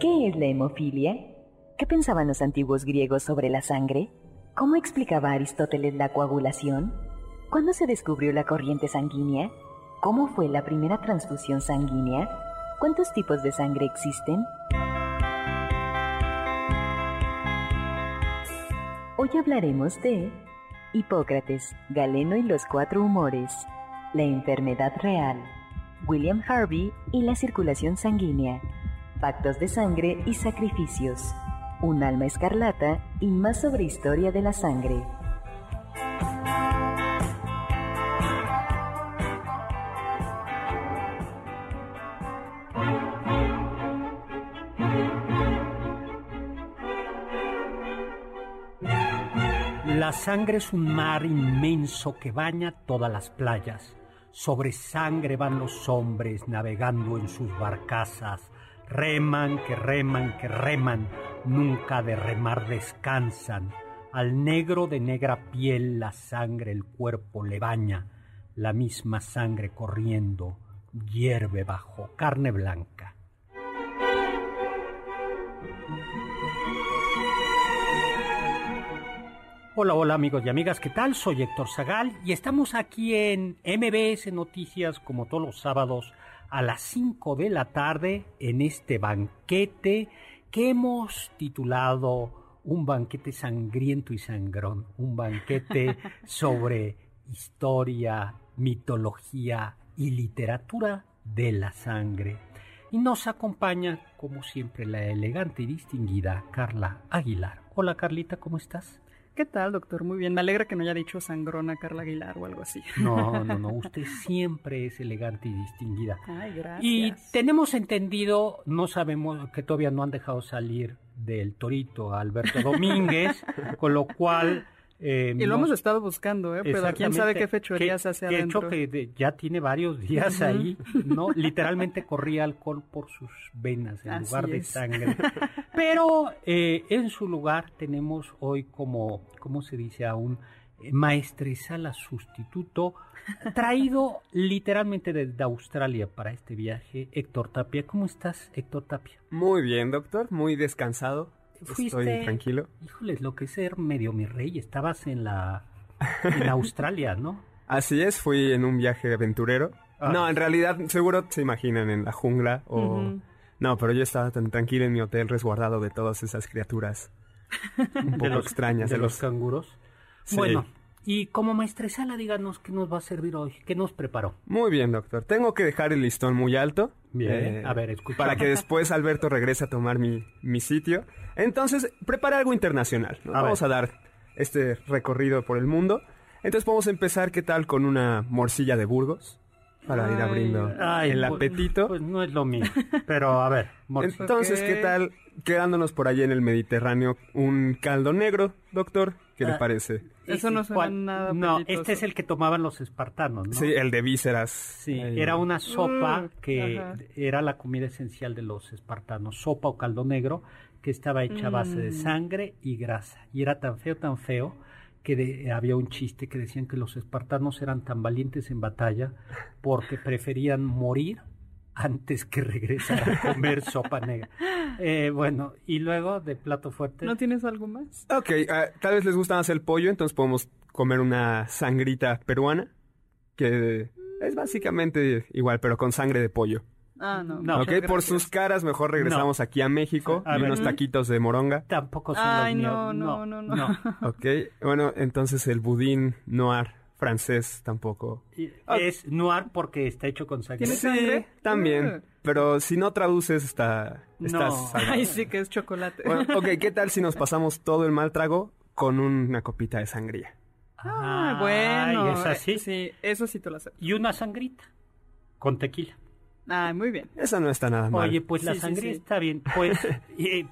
¿Qué es la hemofilia? ¿Qué pensaban los antiguos griegos sobre la sangre? ¿Cómo explicaba Aristóteles la coagulación? ¿Cuándo se descubrió la corriente sanguínea? ¿Cómo fue la primera transfusión sanguínea? ¿Cuántos tipos de sangre existen? Hoy hablaremos de Hipócrates, Galeno y los cuatro humores, la enfermedad real, William Harvey y la circulación sanguínea pactos de sangre y sacrificios, un alma escarlata y más sobre historia de la sangre. La sangre es un mar inmenso que baña todas las playas. Sobre sangre van los hombres navegando en sus barcazas Reman, que reman, que reman, nunca de remar descansan. Al negro de negra piel la sangre el cuerpo le baña, la misma sangre corriendo hierve bajo carne blanca. Hola, hola amigos y amigas, ¿qué tal? Soy Héctor Zagal y estamos aquí en MBS Noticias como todos los sábados a las 5 de la tarde en este banquete que hemos titulado Un banquete sangriento y sangrón, un banquete sobre historia, mitología y literatura de la sangre. Y nos acompaña, como siempre, la elegante y distinguida Carla Aguilar. Hola Carlita, ¿cómo estás? ¿Qué tal, doctor? Muy bien. Me alegra que no haya dicho sangrona Carla Aguilar o algo así. No, no, no. Usted siempre es elegante y distinguida. Ay, gracias. Y tenemos entendido, no sabemos que todavía no han dejado salir del torito a Alberto Domínguez, con lo cual eh, y lo hemos estado buscando, ¿eh? pero quién sabe qué fechorías hace adentro. hecho que ya tiene varios días ahí, ¿no? Literalmente corría alcohol por sus venas en lugar de sangre. Pero eh, en su lugar tenemos hoy como, ¿cómo se dice? A un eh, maestresala sustituto traído literalmente desde Australia para este viaje, Héctor Tapia. ¿Cómo estás, Héctor Tapia? Muy bien, doctor, muy descansado Estoy tranquilo. Híjoles, lo que es ser medio mi rey. Estabas en la en Australia, ¿no? Así es, fui en un viaje aventurero. Ah. No, en realidad, seguro se imaginan en la jungla o... No, pero yo estaba tan tranquilo en mi hotel resguardado de todas esas criaturas un poco extrañas. De, los, canguros. Bueno, y como maestresala, díganos qué nos va a servir hoy, qué nos preparó. Muy bien, doctor. Tengo que dejar el listón muy alto. Bien, eh, a ver, escucha. Para que después Alberto regrese a tomar mi, mi sitio. Entonces, prepara algo internacional. Vamos a dar este recorrido por el mundo. Entonces, podemos empezar, ¿qué tal? Con una morcilla de Burgos para ir abriendo el pues, apetito. Pues no es lo mismo, pero a ver. Entonces, ¿qué tal quedándonos por allí en el Mediterráneo un caldo negro, doctor? ¿Qué le ah, parece? Eso no suena nada No, este es el que tomaban los espartanos, ¿no? Sí, el de vísceras. Sí, era una sopa mm, que era la comida esencial de los espartanos, sopa o caldo negro que estaba hecha a base de mm. sangre y grasa. Y era tan feo, tan feo que había un chiste que decían que los espartanos eran tan valientes en batalla porque preferían morir antes que regresar a comer sopa negra. Eh, bueno, y luego de plato fuerte. ¿No tienes algo más? Ok, ah, tal vez les gusta más el pollo, entonces podemos comer una sangrita peruana, que es básicamente igual, pero con sangre de pollo. Ah, no. no ok, por sus caras mejor regresamos aquí a México y unos taquitos de moronga. Tampoco son Ay, los no, no, no, no, no. ok, bueno, entonces el budín noir francés tampoco. Es noir porque está hecho con sangre. ¿Tiene sangre? también. Ah. Pero si no traduces, está. No. Ay, sí que es chocolate. Bueno, ok, ¿qué tal si nos pasamos todo el mal trago con una copita de sangría? Ah, bueno. ¿Es así? Sí, eso sí te lo acepto. Y una sangrita con tequila. Ah, muy bien. Eso no está nada mal. Oye, pues la sangría está bien. Pues,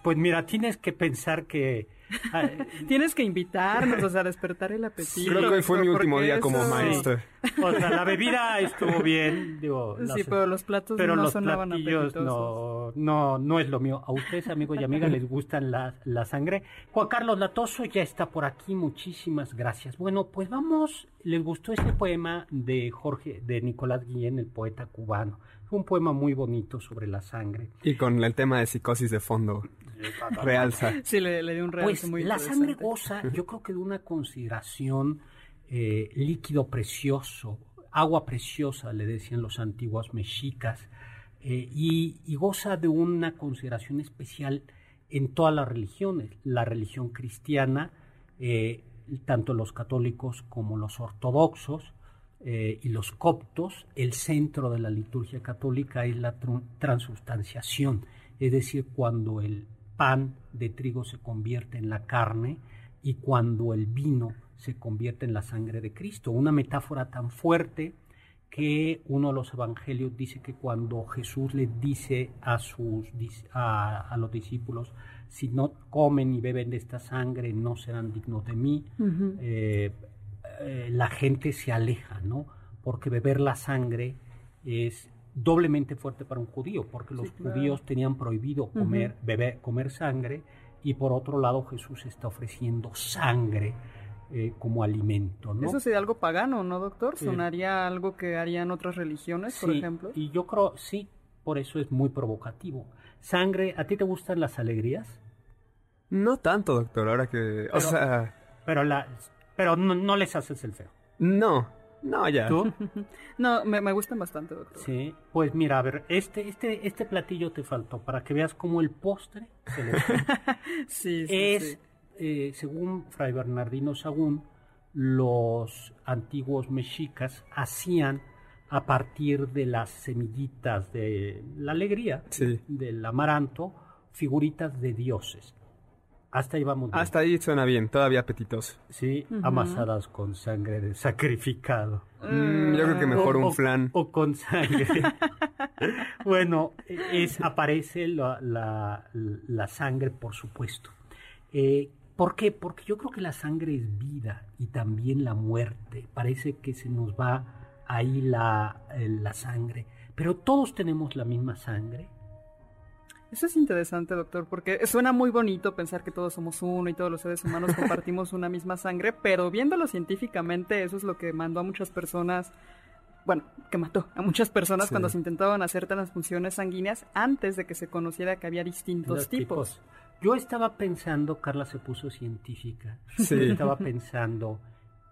pues mira, tienes que pensar que Ah, tienes que invitarnos, o sea, despertar el apetito. Creo que hoy fue mi último día como maestro. O sea, la bebida estuvo bien, digo. Sí, pero los platos pero no los sonaban no, no, no es lo mío. A ustedes, amigos y amigas, les gustan la, la sangre. Juan Carlos Latoso ya está por aquí, muchísimas gracias. Bueno, pues vamos, les gustó este poema de Jorge, de Nicolás Guillén, el poeta cubano. Un poema muy bonito sobre la sangre. Y con el tema de psicosis de fondo. realza. Sí, le, dio un realce pues muy La sangre goza, yo creo que de una consideración eh, líquido precioso, agua preciosa, le decían los antiguos mexicas, eh, y, goza de una consideración especial en todas las religiones. La religión cristiana, eh, tanto los católicos como los ortodoxos, y los coptos, el centro de la liturgia católica es la transustanciación, es decir, cuando el pan de trigo se convierte en la carne y cuando el vino se convierte en la sangre de Cristo. Una metáfora tan fuerte que uno de los evangelios dice que cuando Jesús le dice a, sus, a, los discípulos, si no comen y beben de esta sangre, no serán dignos de mí, eh, eh, la gente se aleja, ¿no? Porque beber la sangre es doblemente fuerte para un judío, porque los judíos tenían prohibido comer, beber, comer sangre, y por otro lado Jesús está ofreciendo sangre eh, como alimento. ¿no? Eso sería algo pagano, ¿no, doctor? ¿Sonaría algo que harían otras religiones, por ejemplo? Y yo creo, sí, por eso es muy provocativo. Sangre, ¿a ti te gustan las alegrías? No tanto, doctor, ahora que... o sea... Pero, la, pero no les haces el feo. No, no, ya. ¿Tú? no, me, gustan bastante, doctor. Sí, pues mira, a ver, este, este, este platillo te faltó para que veas cómo el postre se le sí, sí, es, eh, según Fray Bernardino Sagún, los antiguos mexicas hacían a partir de las semillitas de la alegría, del amaranto, figuritas de dioses. Hasta ahí vamos. Hasta ahí suena bien, todavía apetitoso. Sí, amasadas con sangre de sacrificado. Mm, yo creo que mejor un flan. O con sangre. bueno, es, aparece la, la, sangre, por supuesto. Eh, ¿Por qué? Porque yo creo que la sangre es vida y también la muerte. Parece que se nos va ahí la, eh, la sangre. Pero todos tenemos la misma sangre eso es interesante, doctor, porque suena muy bonito pensar que todos somos uno y todos los seres humanos compartimos una misma sangre, pero viéndolo científicamente, eso es lo que mandó a muchas personas, bueno, que mató a muchas personas cuando se intentaban hacer transfusiones sanguíneas antes de que se conociera que había distintos tipos. Yo estaba pensando, Carla se puso científica, sí. estaba pensando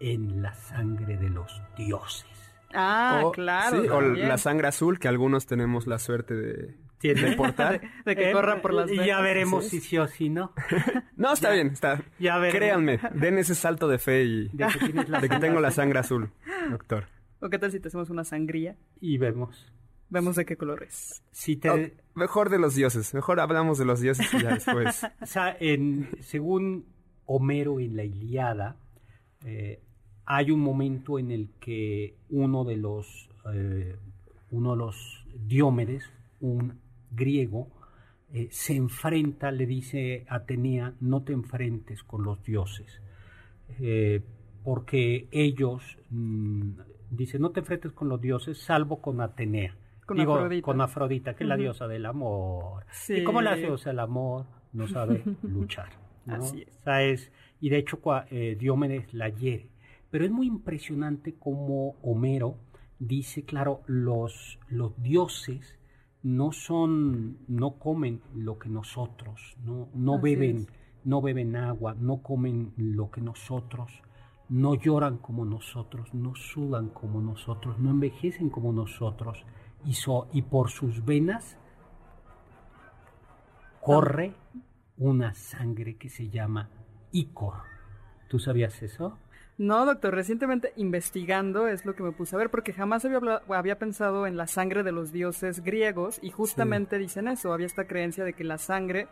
en la sangre de los dioses. Ah, claro. Sí, o la sangre azul, que algunos tenemos la suerte de, de portar. de, que corra por las Y ya veremos si sí o si no. no, está bien, está. Ya Créanme, den ese salto de fe y de que, tengo la sangre azul, doctor. ¿O qué tal si te hacemos una sangría? Y vemos. Vemos de qué color es. Si te... mejor de los dioses. Mejor hablamos de los dioses y ya después. o sea, en, según Homero en la Iliada, eh, hay un momento en el que uno de los, eh, uno de los Diómedes, un griego, eh, se enfrenta, le dice Atenea, no te enfrentes con los dioses, eh, porque ellos, mm, dice, no te enfrentes con los dioses, salvo con Atenea. Con Afrodita. Con Afrodita, que es la diosa del amor. Y como la diosa del amor no sabe luchar. Así es. y de hecho eh, Diómedes la hiere. Pero es muy impresionante como Homero dice, claro, los, los dioses no son, no comen lo que nosotros, no, no beben, no beben agua, no comen lo que nosotros, no lloran como nosotros, no sudan como nosotros, no envejecen como nosotros, y, y por sus venas corre una sangre que se llama icor. ¿Tú sabías eso? No, doctor, recientemente investigando es lo que me puse a ver, porque jamás había, había pensado en la sangre de los dioses griegos y justamente dicen eso, había esta creencia de que la sangre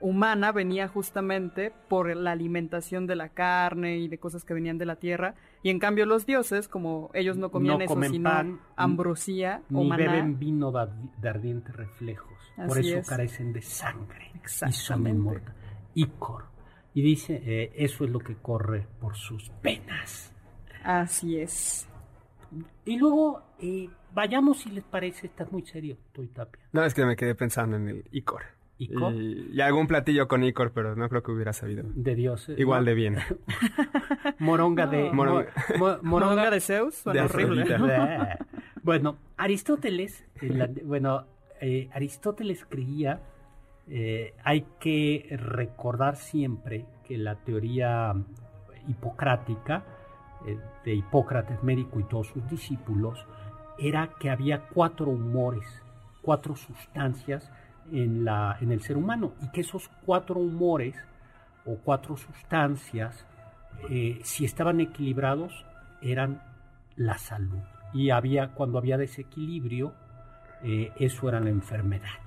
humana venía justamente por la alimentación de la carne y de cosas que venían de la tierra, y en cambio los dioses, como ellos no comían eso, sino ambrosía o ni beben vino de ardientes reflejos, por eso carecen de sangre y son inmortales. Icor. Y dice, eh, eso es lo que corre por sus penas. Así es. Y luego, eh, vayamos si les parece, estás muy serio, tú y Tapia. No, es que me quedé pensando en el Icor. ¿Icor? Y, algún platillo con Icor, pero no creo que hubiera sabido. De Dios. Eh, Igual de bien. moronga de... moronga, de Zeus, suena horrible. bueno, Aristóteles, bueno, Aristóteles creía eh, hay que recordar siempre que la teoría hipocrática eh, de Hipócrates médico y todos sus discípulos era que había cuatro humores, cuatro sustancias en, el ser humano y que esos cuatro humores o cuatro sustancias, eh, si estaban equilibrados, eran la salud. Y había, cuando había desequilibrio, eso era la enfermedad.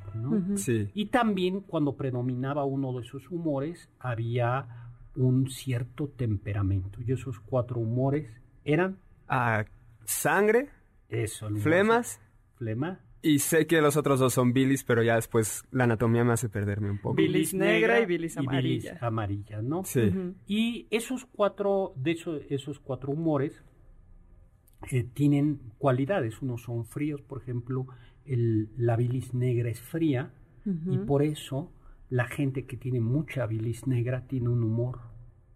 Y también cuando predominaba uno de esos humores había un cierto temperamento. Y esos cuatro humores eran... Ah, sangre, eso, flemas, flema. Y sé que los otros dos son bilis, pero ya después la anatomía me hace perderme un poco. Bilis negra y bilis amarilla. bilis amarilla, ¿no? Sí. Y esos cuatro, de hecho, esos cuatro humores eh, tienen cualidades. Unos son fríos, por ejemplo, la bilis negra es fría y por eso la gente que tiene mucha bilis negra tiene un humor.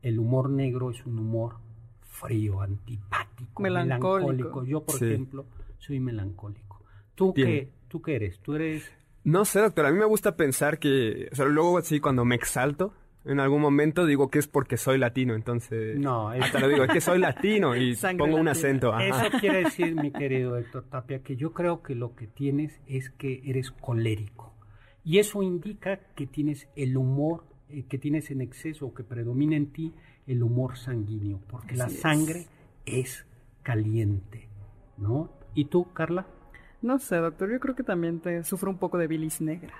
El humor negro es un humor frío, antipático, melancólico. Yo, por ejemplo, soy melancólico. ¿Tú qué, ¿Tú qué eres? ¿Tú eres...? No sé, doctor. A mí me gusta pensar que... O sea, luego sí, cuando me exalto, en algún momento digo que es porque soy latino, entonces... No, hasta lo digo, es que soy latino y pongo un acento. Eso quiere decir, mi querido Héctor Tapia, que yo creo que lo que tienes es que eres colérico. Y eso indica que tienes el humor, eh, que tienes en exceso o que predomina en ti el humor sanguíneo, porque la sangre es. caliente, ¿no? ¿Y tú, Carla? No sé, doctor, yo creo que también te sufro un poco de bilis negra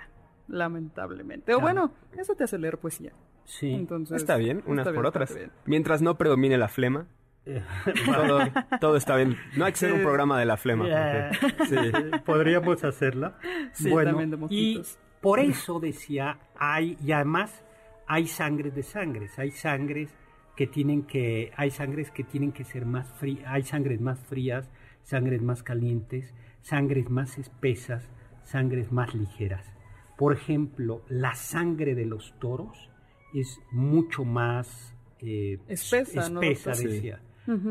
lamentablemente. O bueno, eso te hace leer poesía. Sí. Entonces, está bien, unas por otras. Mientras no predomine la flema, todo, está bien. No hay que ser un programa de la flema. sí. Podríamos hacerla. Sí, bueno, y por eso decía, hay, y además hay sangres de sangres, hay sangres que tienen que, hay sangres que tienen que ser más frías, hay sangres más frías, sangres más calientes, sangres más espesas, sangres más ligeras. Por ejemplo, la sangre de los toros es mucho más eh, espesa, decía.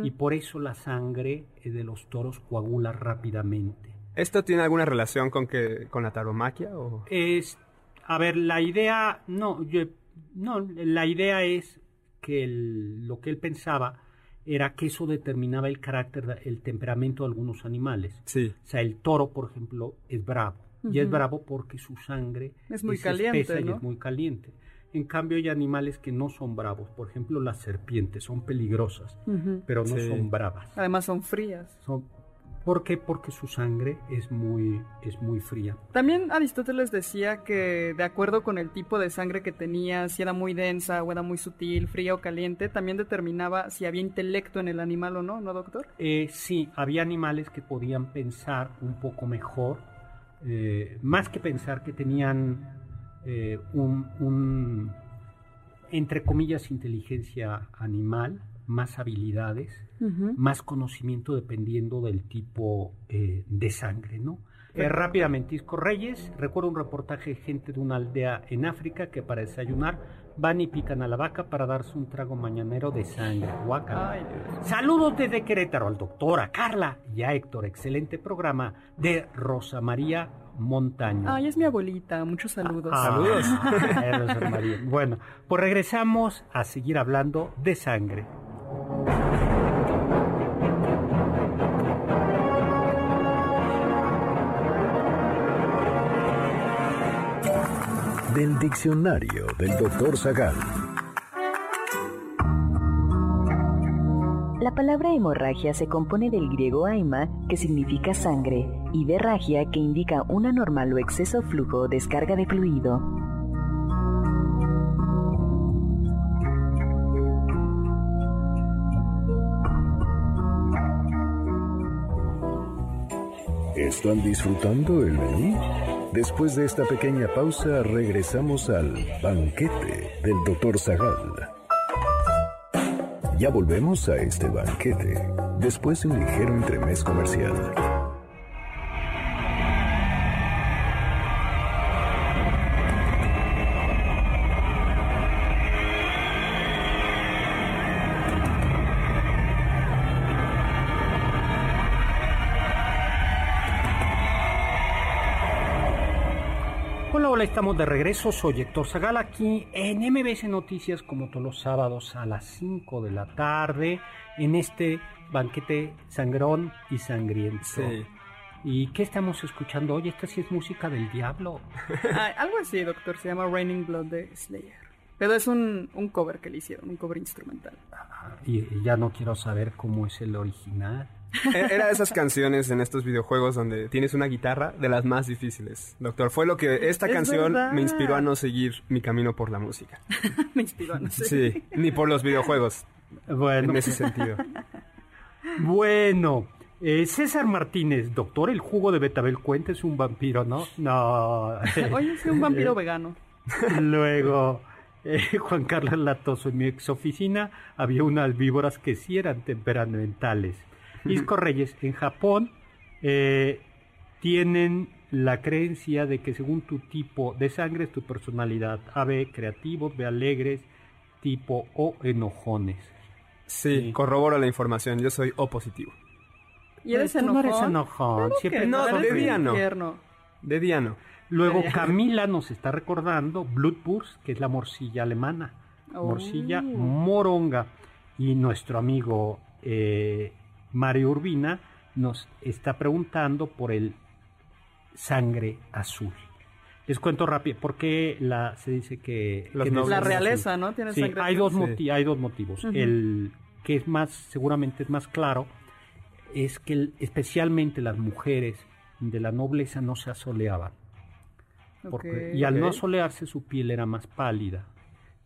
Y por eso la sangre de los toros coagula rápidamente. ¿Esto tiene alguna relación con que con la taromaquia o es a ver, la idea no, no, la idea es que lo que él pensaba era que eso determinaba el carácter, el temperamento de algunos animales. Sí. O sea, el toro, por ejemplo, es bravo y es bravo porque su sangre es muy caliente, y es muy caliente. En cambio hay animales que no son bravos, por ejemplo las serpientes son peligrosas, pero no son bravas. Además son frías. Son, ¿Por qué? Porque su sangre es muy, es muy fría. También Aristóteles decía que de acuerdo con el tipo de sangre que tenía, si era muy densa o era muy sutil, fría o caliente, también determinaba si había intelecto en el animal o no, ¿no, doctor? Eh, sí, había animales que podían pensar un poco mejor eh, más que pensar que tenían eh, un, entre comillas, inteligencia animal, más habilidades, más conocimiento dependiendo del tipo eh, de sangre, ¿no? rápidamente, Isco Reyes, recuerdo un reportaje de gente de una aldea en África que para desayunar van y pican a la vaca para darse un trago mañanero de sangre. Saludos desde Querétaro al doctor, a Carla y a Héctor. Excelente programa de Rosa María Montaño. Ay, es mi abuelita. Muchos saludos. Ah, Saludos. Bueno, pues regresamos a seguir hablando de sangre. Del diccionario del doctor Zagal. La palabra hemorragia se compone del griego aima, que significa sangre, y de ragia, que indica un anormal o exceso flujo o descarga de fluido. ¿Están disfrutando el menú? Después de esta pequeña pausa, regresamos al banquete del Dr. Zagal. Ya volvemos a este banquete, después de un ligero entremés comercial. Estamos de regreso. Soy Héctor Zagal aquí en MBS Noticias, como todos los sábados a las 5 de la tarde, en este banquete sangrón y sangriento. Sí. ¿Y qué estamos escuchando hoy? Esta sí es música del diablo. Ay, algo así, doctor. Se llama Raining Blood de Slayer. Pero es un, un cover que le hicieron, un cover instrumental. Y, y ya no quiero saber cómo es el original. E- Era de esas canciones en estos videojuegos donde tienes una guitarra de las más difíciles. Doctor, fue lo que esta Es canción verdad. me inspiró a no seguir mi camino por la música. Me inspiró, no sé. Sí, ni por los videojuegos, Bueno, en ese sentido. bueno. eh, César Martínez, doctor, el jugo de Betabel cuenta es un vampiro, ¿no? No. Oye, es un vampiro vegano. Luego, eh, Juan Carlos Latoso, en mi ex oficina había unas víboras que sí eran temperamentales. Isco Reyes, en Japón eh, tienen la creencia de que según tu tipo de sangre es tu personalidad. A, B, creativos, B, alegres, tipo O, enojones. Sí, Sí. corroboro la información, yo soy O positivo. ¿Y eres Tú no enojón? eres enojón, Claro siempre que no, eres de día no. De día no. Luego. Camila nos está recordando Bloodburst, que es la morcilla alemana. Oh. Morcilla moronga. Y nuestro amigo eh, Mario Urbina nos está preguntando por el sangre azul. Les cuento rápido, ¿por qué la, se dice que... Los que nobles La azul. realeza, ¿no? Tiene Sí, sangre hay azul. dos, Sí. hay dos motivos. El que es más, seguramente es más claro, es que el- especialmente las mujeres de la nobleza no se asoleaban. Porque- y al no asolearse su piel era más pálida.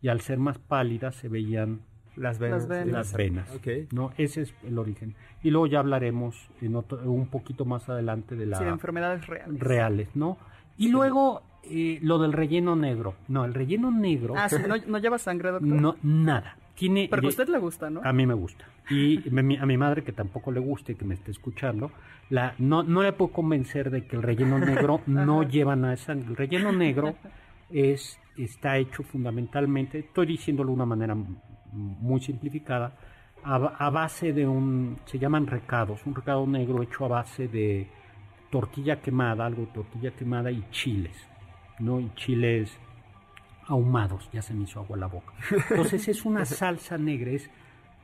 Y al ser más pálida se veían Las venas. Las venas. las venas. Ok. ¿no? Ese es el origen. Y luego ya hablaremos en otro- un poquito más adelante de la Sí, de enfermedades reales. reales, ¿no? Y luego eh, lo del relleno negro. No, el relleno negro Ah, sí, ¿no, no lleva sangre, doctor? no nada. Tiene Pero que a usted le gusta, ¿no? a mí me gusta. Y me- mi- a mi madre, que tampoco le gusta y que me esté escuchando, la, no, no le puedo convencer de que el relleno negro no lleva nada de sangre. El relleno negro es, está hecho fundamentalmente, estoy diciéndolo de una manera muy simplificada, a, ba- a base de un, se llaman recados, un recado negro hecho a base de tortilla quemada, algo de tortilla quemada y chiles, ¿no? Y chiles ahumados, ya se me hizo agua la boca. Entonces es una salsa negra, es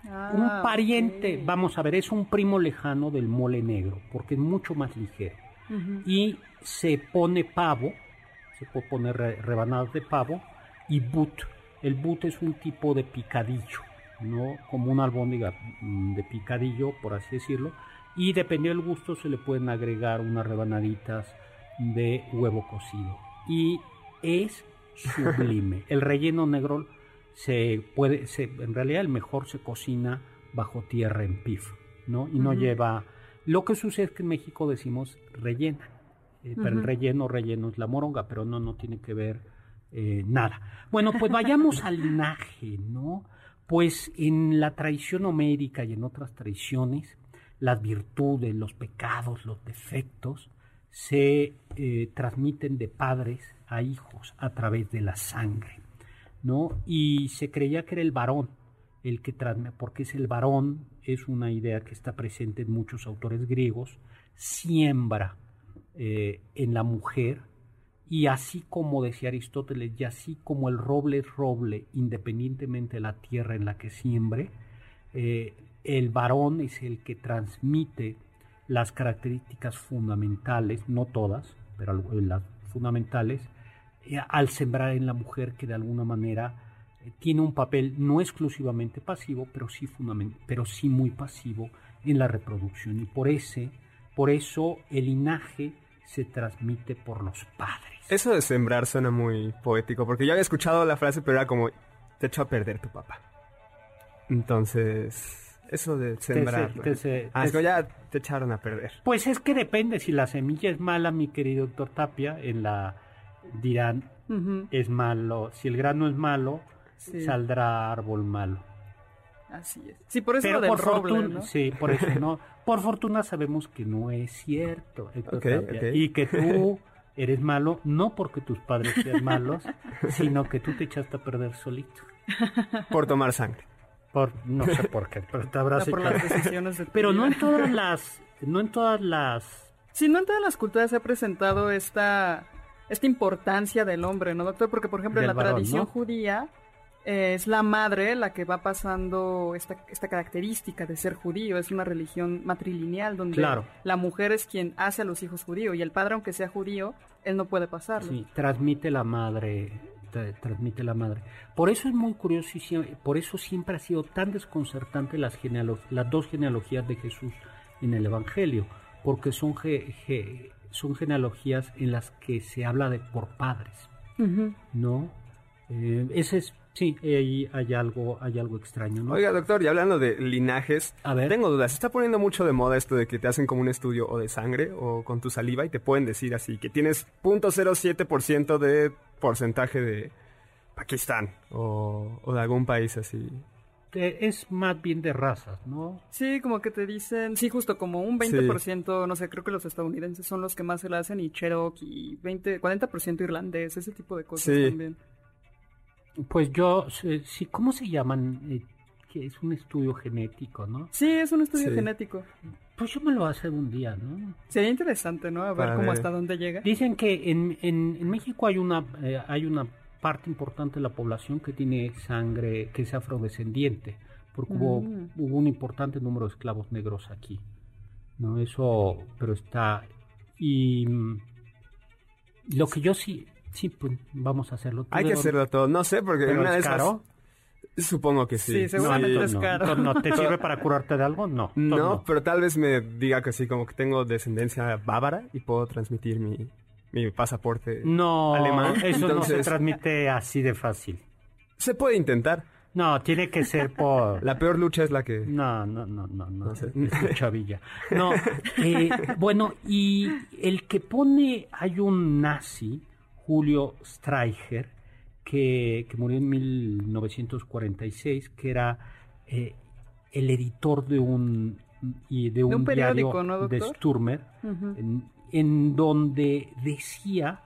Ah, un pariente, vamos a ver, es un primo lejano del mole negro, porque es mucho más ligero. Y se pone pavo, se puede poner re- rebanadas de pavo, y but. El but es un tipo de picadillo, ¿no? Como una albóndiga mm, de picadillo, por así decirlo. Y dependiendo del gusto se le pueden agregar unas rebanaditas de huevo cocido. Y es sublime. El relleno negro se puede, se, en realidad el mejor se cocina bajo tierra en pif, ¿no? Y no lleva, lo que sucede es que en México decimos rellena, eh, pero el relleno, relleno es la moronga, pero no, no tiene que ver eh, nada. Bueno, pues vayamos al linaje, ¿no? Pues en la tradición homérica y en otras tradiciones, las virtudes, los pecados, los defectos se eh, transmiten de padres a hijos a través de la sangre. ¿no? Y se creía que era el varón el que transmite, porque es el varón, es una idea que está presente en muchos autores griegos, siembra eh, en la mujer, y así como decía Aristóteles, y así como el roble es roble, independientemente de la tierra en la que siembre, eh, el varón es el que transmite las características fundamentales, no todas, pero las fundamentales, eh, al sembrar en la mujer que de alguna manera eh, tiene un papel no exclusivamente pasivo, pero sí, pero sí muy pasivo en la reproducción. Y por, ese, por eso el linaje se transmite por los padres. Eso de sembrar suena muy poético, porque yo había escuchado la frase, pero era como, te echo a perder tu papá. Entonces, eso de sembrar. ah, ya te echaron a perder. Pues es que depende. Si la semilla es mala, mi querido doctor Tapia, en la dirán es malo. Si el grano es malo, saldrá árbol malo. Así es. Sí, por eso por fortuna, Sí, por eso no. Por fortuna sabemos que no es cierto, Y que tú eres malo no porque tus padres sean malos, sino que tú te echaste a perder solito. Por tomar sangre. Por, no sé por qué, pero te habrás Pero no en todas las... No en todas las... Sí, no en todas las culturas se ha presentado esta, esta importancia del hombre, ¿no, doctor? Porque, por ejemplo, en la tradición judía eh, es la madre la que va pasando esta, esta característica de ser judío. Es una religión matrilineal donde la mujer es quien hace a los hijos judíos y el padre, aunque sea judío, él no puede pasarlo. Sí, transmite la madre transmite la madre. Por eso es muy curioso y por eso siempre ha sido tan desconcertante las, las dos genealogías de Jesús en el Evangelio, porque son, son genealogías en las que se habla de por padres, ¿no? Eh, ese es Sí, ahí hay algo, hay algo extraño, ¿no? Oiga, doctor, y hablando de linajes, a ver. tengo dudas. Se está poniendo mucho de moda esto de que te hacen como un estudio o de sangre o con tu saliva y te pueden decir así que tienes 0.07% de porcentaje de Pakistán o, de algún país así. Es más bien de razas, ¿no? Sí, como que te dicen, sí, justo como un 20%, no sé, creo que los estadounidenses son los que más se lo hacen y Cherokee, 20, 40% irlandés, ese tipo de cosas también. Pues yo, sí, ¿cómo se llaman? Eh, que es un estudio genético, ¿no? Sí, es un estudio genético. Pues yo me lo hace un día, ¿no? Sería interesante, ¿no? A ver cómo hasta dónde llega. Dicen que en, en, México hay una, eh, hay una parte importante de la población que tiene sangre, que es afrodescendiente, porque hubo, mm. hubo un importante número de esclavos negros aquí, ¿no? Eso, pero está... Y mm, lo que yo sí, Sí, pues vamos a hacerlo. Hay que hacerlo todo. No sé, porque una vez caro? Supongo que sí. Sí, seguramente es caro. No, ¿Te sirve para curarte de algo? No. No, pero tal vez me diga que sí, como que tengo descendencia bávara y puedo transmitir mi, mi pasaporte no, alemán. Eso no se transmite así de fácil. Se puede intentar. No, tiene que ser por... La peor lucha es la que... No, no, no, no, no, no sé. Chavilla. No, eh, bueno, y el que pone, hay un nazi Julio Streicher, que, murió en 1946, que era eh, el editor de un, y de un, diario de Sturmer, en, donde decía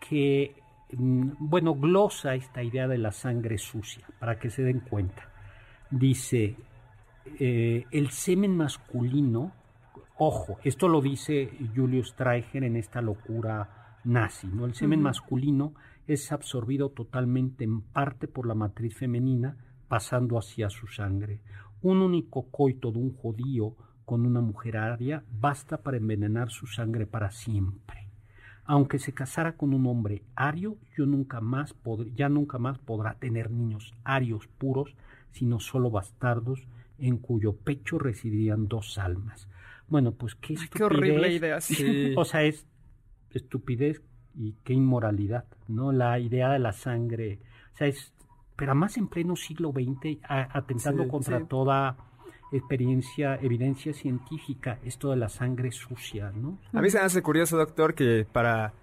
que, mm, bueno, glosa esta idea de la sangre sucia, para que se den cuenta. Dice, eh, el semen masculino, ojo, esto lo dice Julio Streicher en esta locura nazi. ¿no? El semen masculino es absorbido totalmente en parte por la matriz femenina, pasando hacia su sangre. Un único coito de un judío con una mujer aria basta para envenenar su sangre para siempre. Aunque se casara con un hombre ario, yo nunca más ya nunca más podrá tener niños arios puros, sino solo bastardos en cuyo pecho residirían dos almas. Bueno, pues qué Qué horrible idea. Sí. o sea, es estupidez y qué inmoralidad, ¿no? La idea de la sangre, o sea, es, pero más en pleno siglo XX, atentando contra toda experiencia, evidencia científica, esto de la sangre sucia, ¿no? A mí se me hace curioso, doctor, que para,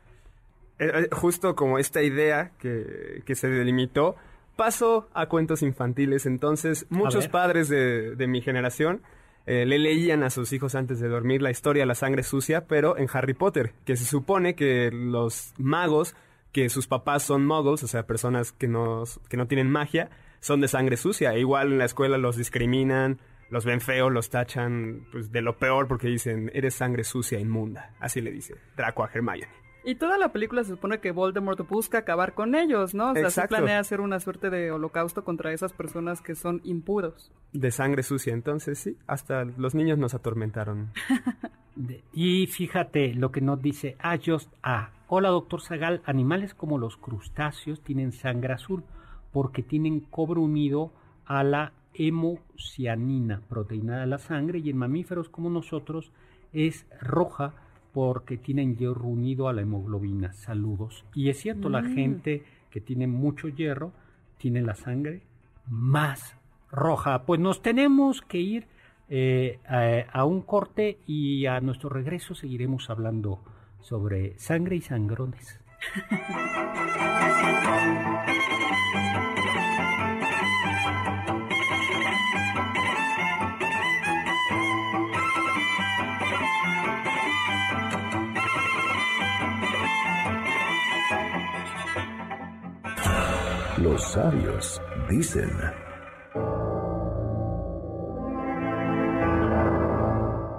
eh, eh, justo como esta idea que, que se delimitó, pasó a cuentos infantiles, entonces muchos padres de, de mi generación eh, le leían a sus hijos antes de dormir la historia la sangre sucia, pero en Harry Potter, que se supone que los magos que sus papás son muggles, o sea, personas que no, que no tienen magia, son de sangre sucia. E igual en la escuela los discriminan, los ven feos, los tachan pues, de lo peor porque dicen, eres sangre sucia, inmunda. Así le dice Draco a Hermione. Y toda la película se supone que Voldemort busca acabar con ellos, ¿no? O sea, se planea hacer una suerte de holocausto contra esas personas que son impuros. De sangre sucia, entonces sí, hasta los niños nos atormentaron. y fíjate lo que nos dice Ah, Just A. Hola, doctor Zagal. Animales como los crustáceos tienen sangre azul porque tienen cobre unido a la hemocianina, proteína de la sangre, y en mamíferos como nosotros es roja porque tienen hierro unido a la hemoglobina. Saludos. Y es cierto, la mm. gente que tiene mucho hierro tiene la sangre más roja. Pues nos tenemos que ir eh, a, un corte y a nuestro regreso seguiremos hablando sobre sangre y sangrones. Los sabios dicen.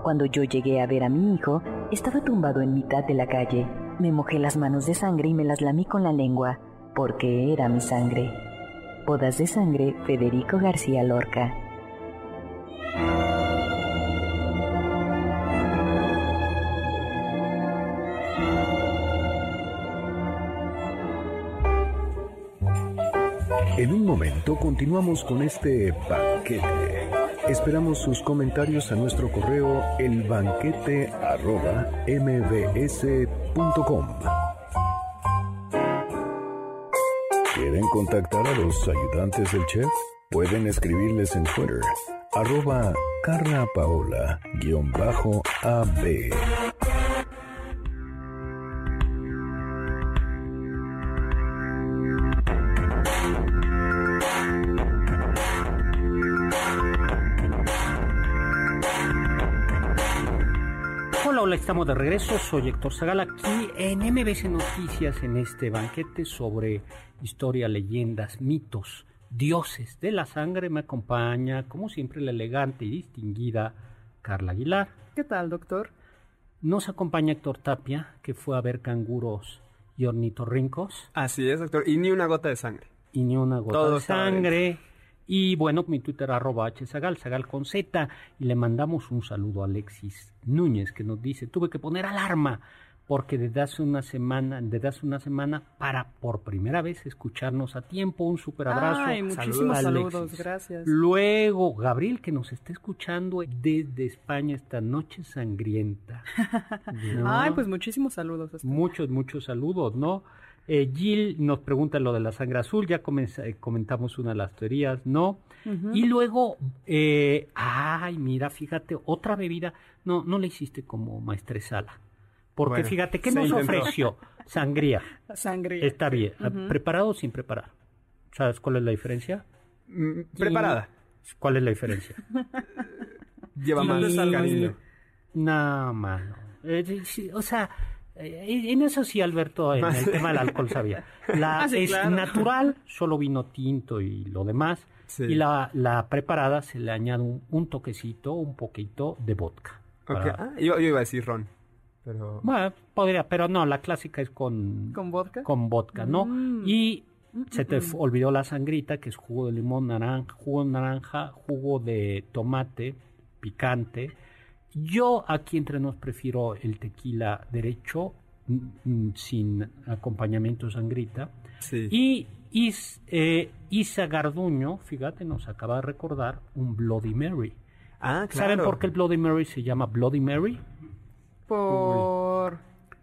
Cuando yo llegué a ver a mi hijo, estaba tumbado en mitad de la calle. Me mojé las manos de sangre y me las lamí con la lengua, porque era mi sangre. Bodas de sangre, Federico García Lorca. En un momento continuamos con este banquete. Esperamos sus comentarios a nuestro correo elbanquete.mbs.com. ¿Quieren contactar a los ayudantes del chef? Pueden escribirles en Twitter, arroba Carla estamos de regreso. Soy Héctor Zagal aquí en MBC Noticias en este banquete sobre historia, leyendas, mitos, dioses de la sangre. Me acompaña, como siempre, la elegante y distinguida Carla Aguilar. ¿Qué tal, doctor? Nos acompaña Héctor Tapia, que fue a ver canguros y ornitorrincos. Así es, doctor. Y ni una gota de sangre. Y ni una gota de sangre. Y bueno, mi Twitter arroba hzagal, zagal con Z. Y le mandamos un saludo a Alexis Núñez que nos dice, tuve que poner alarma porque desde hace una semana, desde hace una semana para por primera vez escucharnos a tiempo. Un super abrazo. Ay, muchísimos saludos, gracias. Luego, Gabriel, que nos está escuchando desde España esta noche sangrienta. Ay, pues muchísimos saludos. Muchos, muchos saludos, ¿no? Eh, Jill nos pregunta lo de la sangre azul, ya eh, comentamos una de las teorías, ¿no? Y luego, eh, ay, mira, fíjate, otra bebida, no, no la hiciste como maestresala. Porque fíjate, ¿qué nos ofreció? Sangría. Sangría. Está bien. ¿Preparado o sin preparar? ¿Sabes cuál es la diferencia? Mm, preparada. ¿Cuál es la diferencia? Lleva más cariño. No, mano. o sea, eh, en eso sí, Alberto, en el tema del alcohol sabía. La ah, es natural, solo vino tinto y lo demás. Y la, la, preparada se le añade un, toquecito, un poquito de vodka. Ah, yo, iba a decir ron. Pero... Bueno, podría, pero no, la clásica es con... ¿Con vodka? Con vodka, ¿no? Mm. Y se te olvidó la sangrita, que es jugo de limón, naranja, jugo de naranja, jugo de tomate, picante yo aquí entre nos prefiero el tequila derecho sin acompañamiento sangrita. Y eh, Isa Garduño, fíjate, nos acaba de recordar un Bloody Mary. Ah, ¿Saben por qué el Bloody Mary se llama Bloody Mary? Por...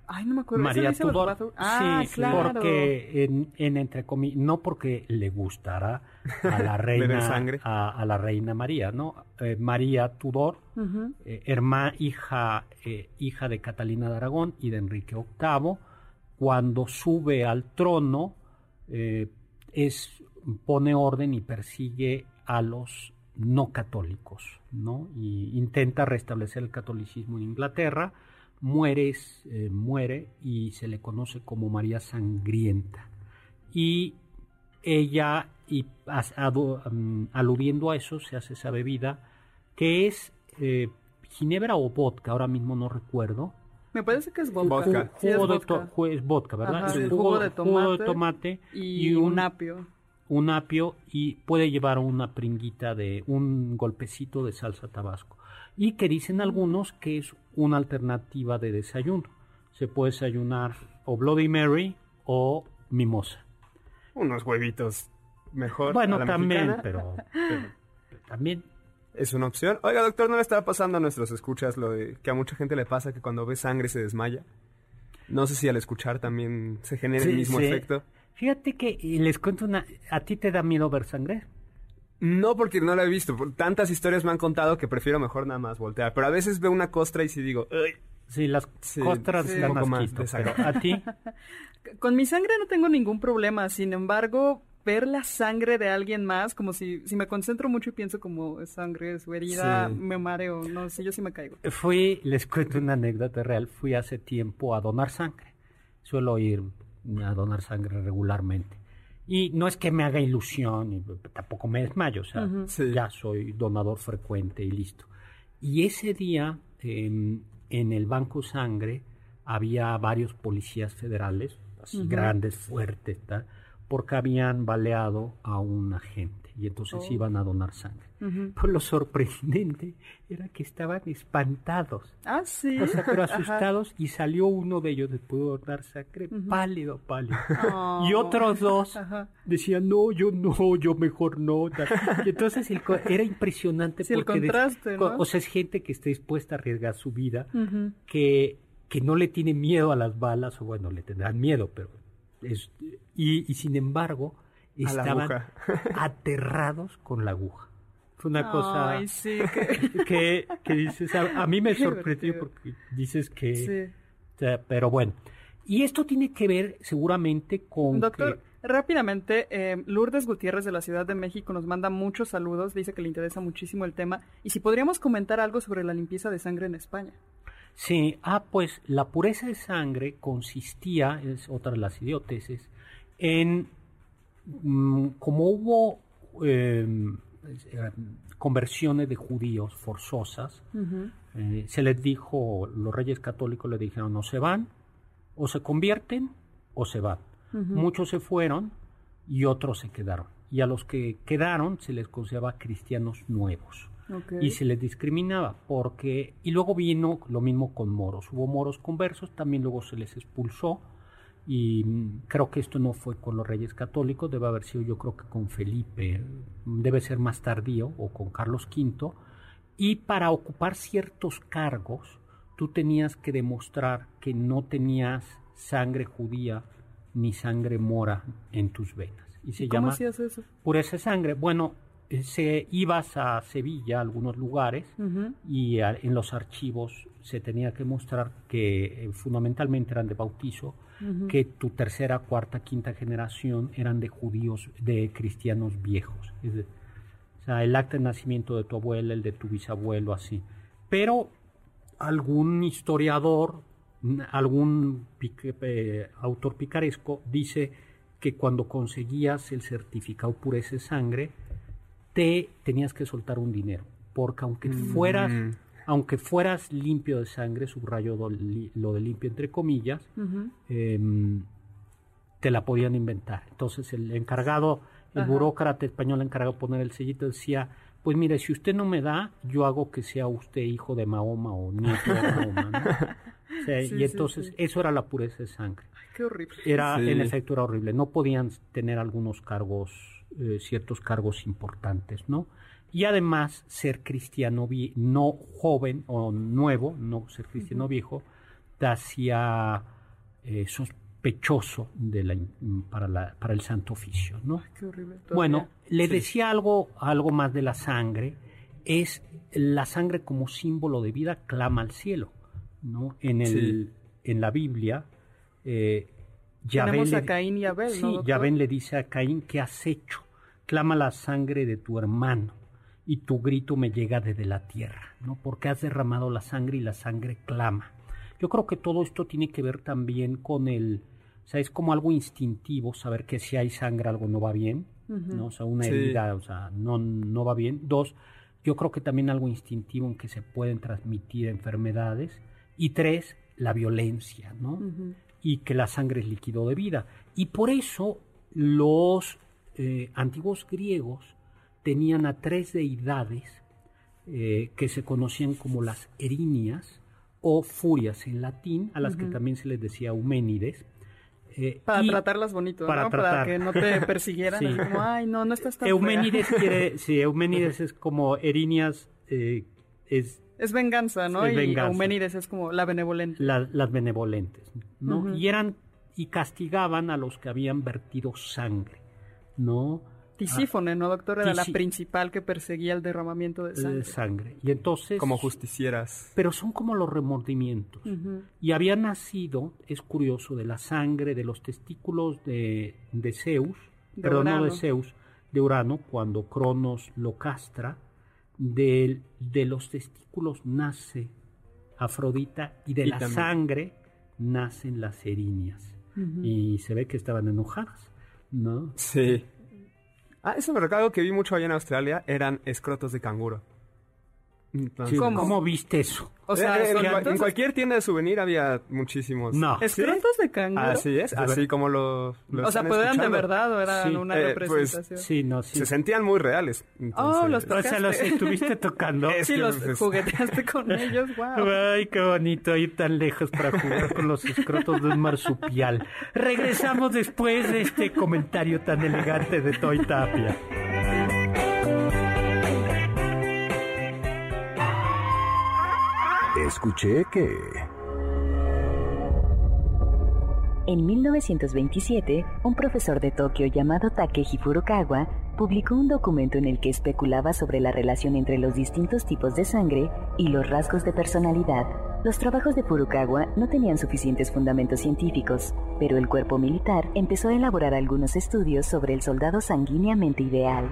Ay, no me acuerdo. María Tudor. Ah, sí, porque en, en entre comillas, no porque le gustara a la reina, a, la reina María, ¿no? Eh, María Tudor, eh, hermana, hija, eh, hija de Catalina de Aragón y de Enrique VIII, cuando sube al trono, es pone orden y persigue a los no católicos, ¿no? Y intenta restablecer el catolicismo en Inglaterra muere, eh, muere y se le conoce como María Sangrienta. Y ella, y aludiendo a eso, se hace esa bebida que es eh, ginebra o vodka, ahora mismo no recuerdo. Me parece que es vodka. Jugo, es, vodka. ¿verdad? jugo, de tomate, y, un apio. Un apio y puede llevar una pringuita de un golpecito de salsa tabasco. Y que dicen algunos que es una alternativa de desayuno. Se puede desayunar o Bloody Mary o mimosa. Unos huevitos mejor. Bueno, también, pero, también es una opción. Oiga, doctor, ¿no le estaba pasando a nuestros escuchas lo de que a mucha gente le pasa que cuando ve sangre se desmaya? No sé si al escuchar también se genera el mismo efecto. Fíjate que les cuento una... ¿A ti te da miedo ver sangre? No, porque no la he visto. Tantas historias me han contado que prefiero mejor nada más voltear. Pero a veces veo una costra y sí digo... Sí, las costras dan más, ¿A ti? Con mi sangre no tengo ningún problema. Sin embargo, ver la sangre de alguien más, como si, si me concentro mucho y pienso como sangre, su herida, me mareo. No sé, yo sí me caigo. Fui, les cuento una anécdota real. Fui hace tiempo a donar sangre. Suelo ir a donar sangre regularmente. Y no es que me haga ilusión, y tampoco me desmayo, o sea, ya soy donador frecuente y listo. Y ese día, en el Banco Sangre, había varios policías federales, así grandes, fuertes, tal, porque habían baleado a un agente y entonces oh. iban a donar sangre. Pues lo sorprendente era que estaban espantados. Ah, sí. O sea, pero asustados y salió uno de ellos después de donar sangre, pálido, pálido. Y otros dos decían, no, yo no, yo mejor no. Y entonces era impresionante porque... El contraste, ¿no? O sea, es gente que está dispuesta a arriesgar su vida, que, que no le tiene miedo a las balas, o bueno, le tendrán miedo, pero... Es, y, y sin embargo estaban aterrados con la aguja. Fue una cosa que... que, dices, a, mí me sorprendió porque dices que... pero bueno, y esto tiene que ver seguramente con... Doctor, rápidamente, eh, Lourdes Gutiérrez de la Ciudad de México nos manda muchos saludos, dice que le interesa muchísimo el tema, y si podríamos comentar algo sobre la limpieza de sangre en España. Sí, ah, pues la pureza de sangre consistía, es otra de las idioteces, en como hubo em, conversiones de judíos forzosas, eh, se les dijo, los reyes católicos le dijeron, no se van, o se convierten, o se van. Muchos se fueron y otros se quedaron. Y a los que quedaron se les consideraba cristianos nuevos. Y se les discriminaba porque... Y luego vino lo mismo con moros. Hubo moros conversos, también luego se les expulsó y creo que esto no fue con los reyes católicos, debe haber sido yo creo que con Felipe, debe ser más tardío, o con Carlos V, y para ocupar ciertos cargos tú tenías que demostrar que no tenías sangre judía ni sangre mora en tus venas. Y se llama ¿Cómo hacías eso? Pureza sangre. Bueno, eh, se ibas a Sevilla, a algunos lugares, y en los archivos se tenía que mostrar que eh, fundamentalmente eran de bautizo, que tu tercera, cuarta, quinta generación eran de judíos, de cristianos viejos. o sea, el acta de nacimiento de tu abuela, el de tu bisabuelo, así. Pero algún historiador, algún eh, autor picaresco dice que cuando conseguías el certificado pureza de sangre, te tenías que soltar un dinero, porque aunque mm. fueras aunque fueras limpio de sangre, subrayo lo de limpio entre comillas, em, te la podían inventar. Entonces el encargado, el burócrata español encargado de poner el sellito decía, pues mire, si usted no me da, yo hago que sea usted hijo de Mahoma o nieto de Mahoma. y entonces eso era la pureza de sangre. qué horrible. Era, en efecto, era horrible. No podían tener algunos cargos, eh, ciertos cargos importantes, ¿no? Y además ser cristiano no joven o nuevo, no ser cristiano viejo, te hacía eh, sospechoso de la, para, la, para el santo oficio. ¿no? bueno, le decía algo, algo más de la sangre, es la sangre como símbolo de vida clama al cielo. ¿no? En, el, en la Biblia, eh, a Caín y Abel, sí, Yahvé le dice a Caín, ¿qué has hecho? Clama la sangre de tu hermano y tu grito me llega desde la tierra, ¿no? Porque has derramado la sangre y la sangre clama. Yo creo que todo esto tiene que ver también con el, o sea, es como algo instintivo saber que si hay sangre algo no va bien, ¿no? O sea, una herida, o sea, no, no va bien. Dos, yo creo que también algo instintivo en que se pueden transmitir enfermedades. Y tres, la violencia, ¿no? Y que la sangre es líquido de vida. Y por eso los eh, antiguos griegos tenían a tres deidades eh, que se conocían como las erinias o furias en latín, a las que también se les decía Euménides. Eh, para tratarlas bonito, para ¿no? Para que no te persiguieran. Como, ay, no, no estás tan Euménides quiere, sí, Euménides es como erinias, es es venganza, ¿no? y Euménides es como la benevolente. las benevolentes, ¿no? Y eran y castigaban a los que habían vertido sangre, ¿no? Tisífone, ¿no, doctor? Era la principal que perseguía el derramamiento de sangre. sangre. Y entonces... Como justicieras. Pero son como los remordimientos. Y había nacido, es curioso, de la sangre, de los testículos de, de Zeus, perdón, no de Zeus, de Urano, cuando Cronos lo castra, de, de los testículos nace Afrodita y de la sangre nacen las erinias. Y se ve que estaban enojadas, ¿no? Sí. Ah, eso me que vi mucho allá en Australia, eran escrotos de canguro. ¿Cómo? viste eso? O sea, eh, en, cualquier tienda de souvenir había muchísimos. No. ¿Escrotos de canguro? Así es, así como los. o sea, ¿podían de verdad o eran una eh, pues, representación? sí, no, sí. Se sentían muy reales. Oh, los tocaste. O sea, los estuviste tocando. sí, los pues, jugueteaste con ellos, wow. Ay, qué bonito ir tan lejos para jugar con los escrotos de un marsupial. Regresamos después de este comentario tan elegante de Toy Tapia. Escuché que... En 1927, un profesor de Tokio llamado Takeji Furukawa publicó un documento en el que especulaba sobre la relación entre los distintos tipos de sangre y los rasgos de personalidad. Los trabajos de Furukawa no tenían suficientes fundamentos científicos, pero el cuerpo militar empezó a elaborar algunos estudios sobre el soldado sanguíneamente ideal.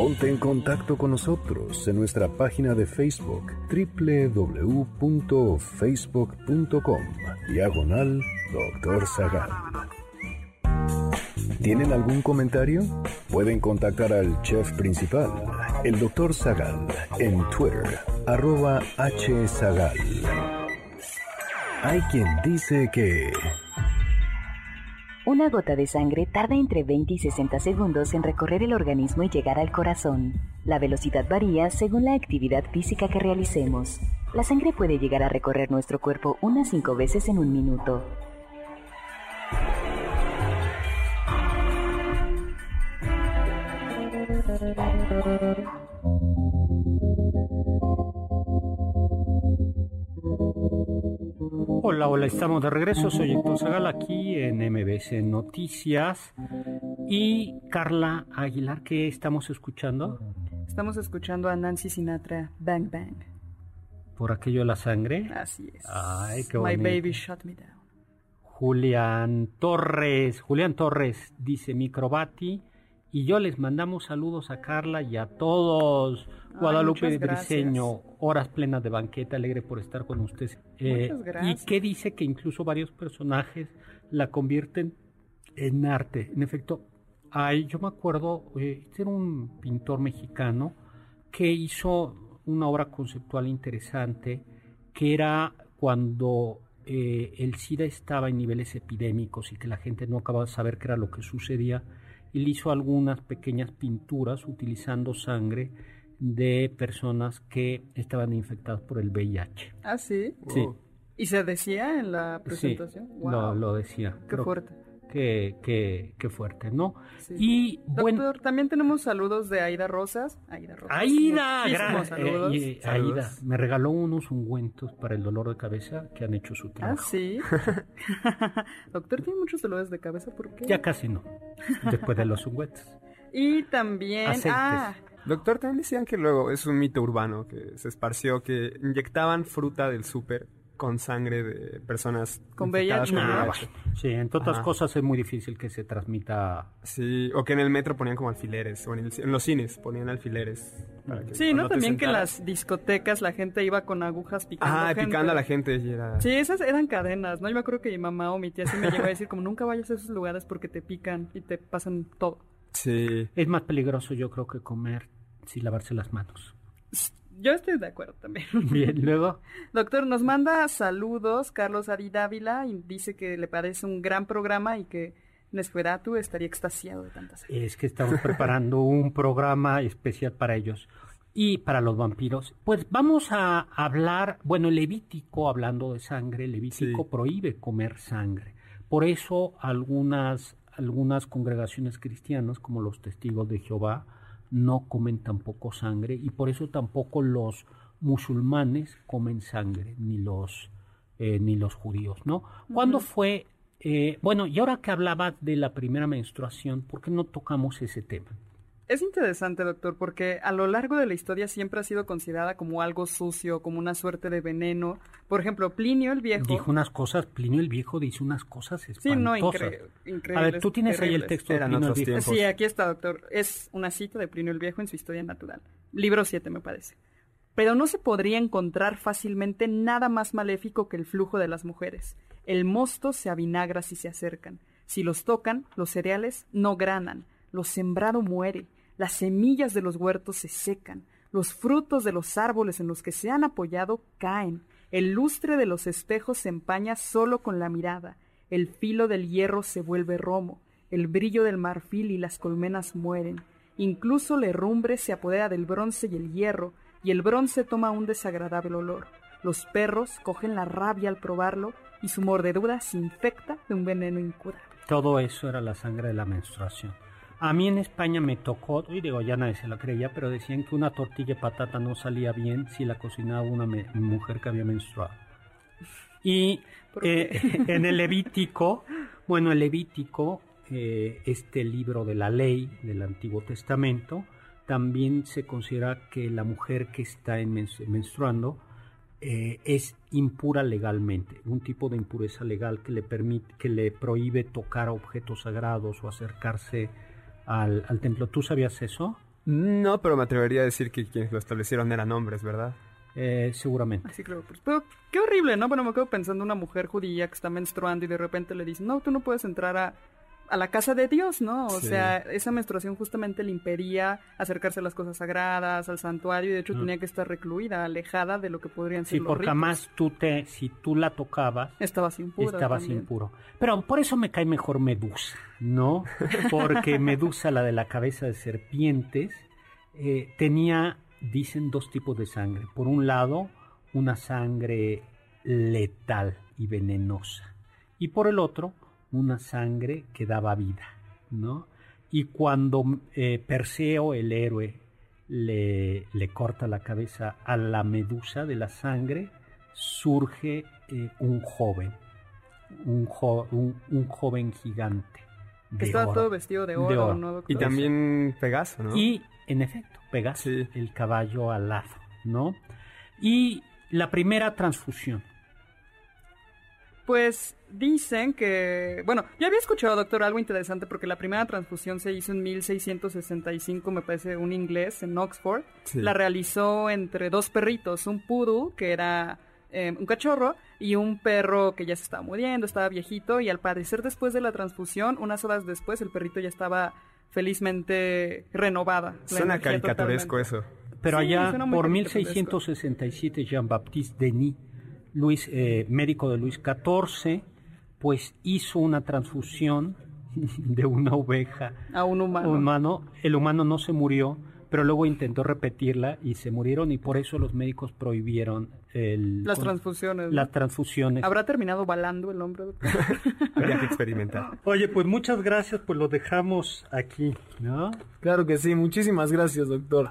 Ponte en contacto con nosotros en nuestra página de Facebook www.facebook.com diagonal Doctor Zagal. ¿Tienen algún comentario? Pueden contactar al chef principal, el Doctor Zagal, en Twitter, arroba hzagal. Hay quien dice que... Una gota de sangre tarda entre 20 y 60 segundos en recorrer el organismo y llegar al corazón. La velocidad varía según la actividad física que realicemos. La sangre puede llegar a recorrer nuestro cuerpo unas 5 veces en un minuto. Hola, hola, estamos de regreso. Soy Héctor Zagal aquí en MBS Noticias. Y Carla Aguilar, ¿qué estamos escuchando? Estamos escuchando a Nancy Sinatra, Bang Bang. ¿Por aquello de la sangre? Así es. Ay, qué My baby shut me down. Julián Torres, Julián Torres dice Microbati y yo les mandamos saludos a Carla y a todos. Guadalupe Briseño, horas plenas de banqueta, alegre por estar con ustedes. Eh, y que dice que incluso varios personajes la convierten en arte. En efecto, hay, yo me acuerdo, eh, este era un pintor mexicano que hizo una obra conceptual interesante que era cuando eh, el SIDA estaba en niveles epidémicos y que la gente no acababa de saber qué era lo que sucedía él hizo algunas pequeñas pinturas utilizando sangre de personas que estaban infectadas por el VIH. Ah, sí. Sí. ¿Y se decía en la presentación? Sí, lo, decía. Qué fuerte. Qué, qué, qué, fuerte, ¿no? Y bueno, también tenemos saludos de Aida Rosas. Aida Rosas. Aida, gracias. Saludos. Eh, Aida me regaló unos ungüentos para el dolor de cabeza que han hecho su ah, trabajo. Ah, sí. Doctor, ¿tiene muchos dolores de cabeza? ¿Por qué? Ya casi no. Después de los ungüentos. y también. Ah, Doctor, también decían que luego es un mito urbano que se esparció que inyectaban fruta del súper con sangre de personas con VIH. Sí, entre otras cosas es muy difícil que se transmita. Sí, o que en el metro ponían como alfileres, o en, los cines ponían alfileres. sí, ¿no? También que en las discotecas la gente iba con agujas picando. Ah, picando a la gente. Sí, esas eran cadenas, ¿no? Yo me acuerdo que mi mamá o mi tía sí me llegó a decir, como nunca vayas a esos lugares porque te pican y te pasan todo. Sí. Es más peligroso, yo creo, que comer sin lavarse las manos. Yo estoy de acuerdo también. Bien, luego. Doctor, nos manda saludos Carlos Ari Dávila y dice que le parece un gran programa y que Nesferatu estaría extasiado de tantas. Es que estamos preparando un programa especial para ellos y para los vampiros. Pues vamos a hablar, bueno, Levítico, hablando de sangre, Levítico prohíbe comer sangre. Por eso algunas, algunas congregaciones cristianas, como los testigos de Jehová, no comen tampoco sangre y por eso tampoco los musulmanes comen sangre, ni los, eh, ni los judíos, ¿no? ¿Cuándo fue, eh, bueno, y ahora que hablabas de la primera menstruación, ¿por qué no tocamos ese tema? Es interesante, doctor, porque a lo largo de la historia siempre ha sido considerada como algo sucio, como una suerte de veneno. Por ejemplo, Plinio el Viejo... Dijo unas cosas, Plinio el Viejo dice unas cosas espantosas. Sí, no, increíble. A ver, tú tienes ahí el texto de Plinio el Viejo. Sí, aquí está, doctor. Es una cita de Plinio el Viejo en su Historia Natural. Libro 7, me parece. Pero no se podría encontrar fácilmente nada más maléfico que el flujo de las mujeres. El mosto se avinagra si se acercan. Si los tocan, los cereales no granan. Lo sembrado muere las semillas de los huertos se secan, los frutos de los árboles en los que se han apoyado caen, el lustre de los espejos se empaña solo con la mirada, el filo del hierro se vuelve romo, el brillo del marfil y las colmenas mueren, incluso la herrumbre se apodera del bronce y el hierro, y el bronce toma un desagradable olor. Los perros cogen la rabia al probarlo y su mordedura se infecta de un veneno incurable. Todo eso era la sangre de la menstruación. A mí en España me tocó, y digo, ya nadie se la creía, pero decían que una tortilla de patata no salía bien si la cocinaba una mujer que había menstruado. Y eh, en el Levítico, bueno, el Levítico, eh, este libro de la ley del Antiguo Testamento, también se considera que la mujer que está menstruando eh, es impura legalmente, un tipo de impureza legal que le permite, que le prohíbe tocar objetos sagrados o acercarse al, templo. ¿Tú sabías eso? No, pero me atrevería a decir que quienes lo establecieron eran hombres, ¿verdad? Eh, seguramente. Así creo. Pues, pero qué horrible, ¿no? Bueno, me quedo pensando una mujer judía que está menstruando y de repente le dicen, no, tú no puedes entrar a a la casa de Dios, ¿no? O sea, esa menstruación justamente le impedía acercarse a las cosas sagradas, al santuario, y de hecho tenía que estar recluida, alejada de lo que podrían ser sí, porque además tú te, si tú la tocabas, estabas impuro. Estabas impuro. Pero por eso me cae mejor Medusa, ¿no? Porque Medusa, la de la cabeza de serpientes, eh, tenía, dicen, dos tipos de sangre. Por un lado, una sangre letal y venenosa. Y por el otro, una sangre que daba vida, ¿no? Y cuando eh, Perseo, el héroe, le, le, corta la cabeza a la medusa de la sangre, surge eh, un joven, un, un, joven gigante. Que estaba todo vestido de oro, ¿no? Y también Pegaso, ¿no? Y, en efecto, Pegaso, el caballo alado, ¿no? Y la primera transfusión. Pues dicen que, bueno, yo había escuchado, doctor, algo interesante porque la primera transfusión se hizo en 1665, me parece, un inglés en Oxford. La realizó entre dos perritos, un poodle, que era em, un cachorro, y un perro que ya se estaba muriendo, estaba viejito, y al parecer después de la transfusión, unas horas después, el perrito ya estaba felizmente renovada. Suena caricaturesco eso. Pero allá, por 1667, Jean-Baptiste Denis Luis, eh, médico de Luis XIV, pues hizo una transfusión de una oveja a un humano. El humano no se murió, pero luego intentó repetirla y se murieron y por eso los médicos prohibieron el, las transfusiones. Las transfusiones. ¿Habrá terminado balando el hombre? Habría que experimentar. Oye, pues muchas gracias, pues lo dejamos aquí, ¿no? Claro que sí, muchísimas gracias, doctor.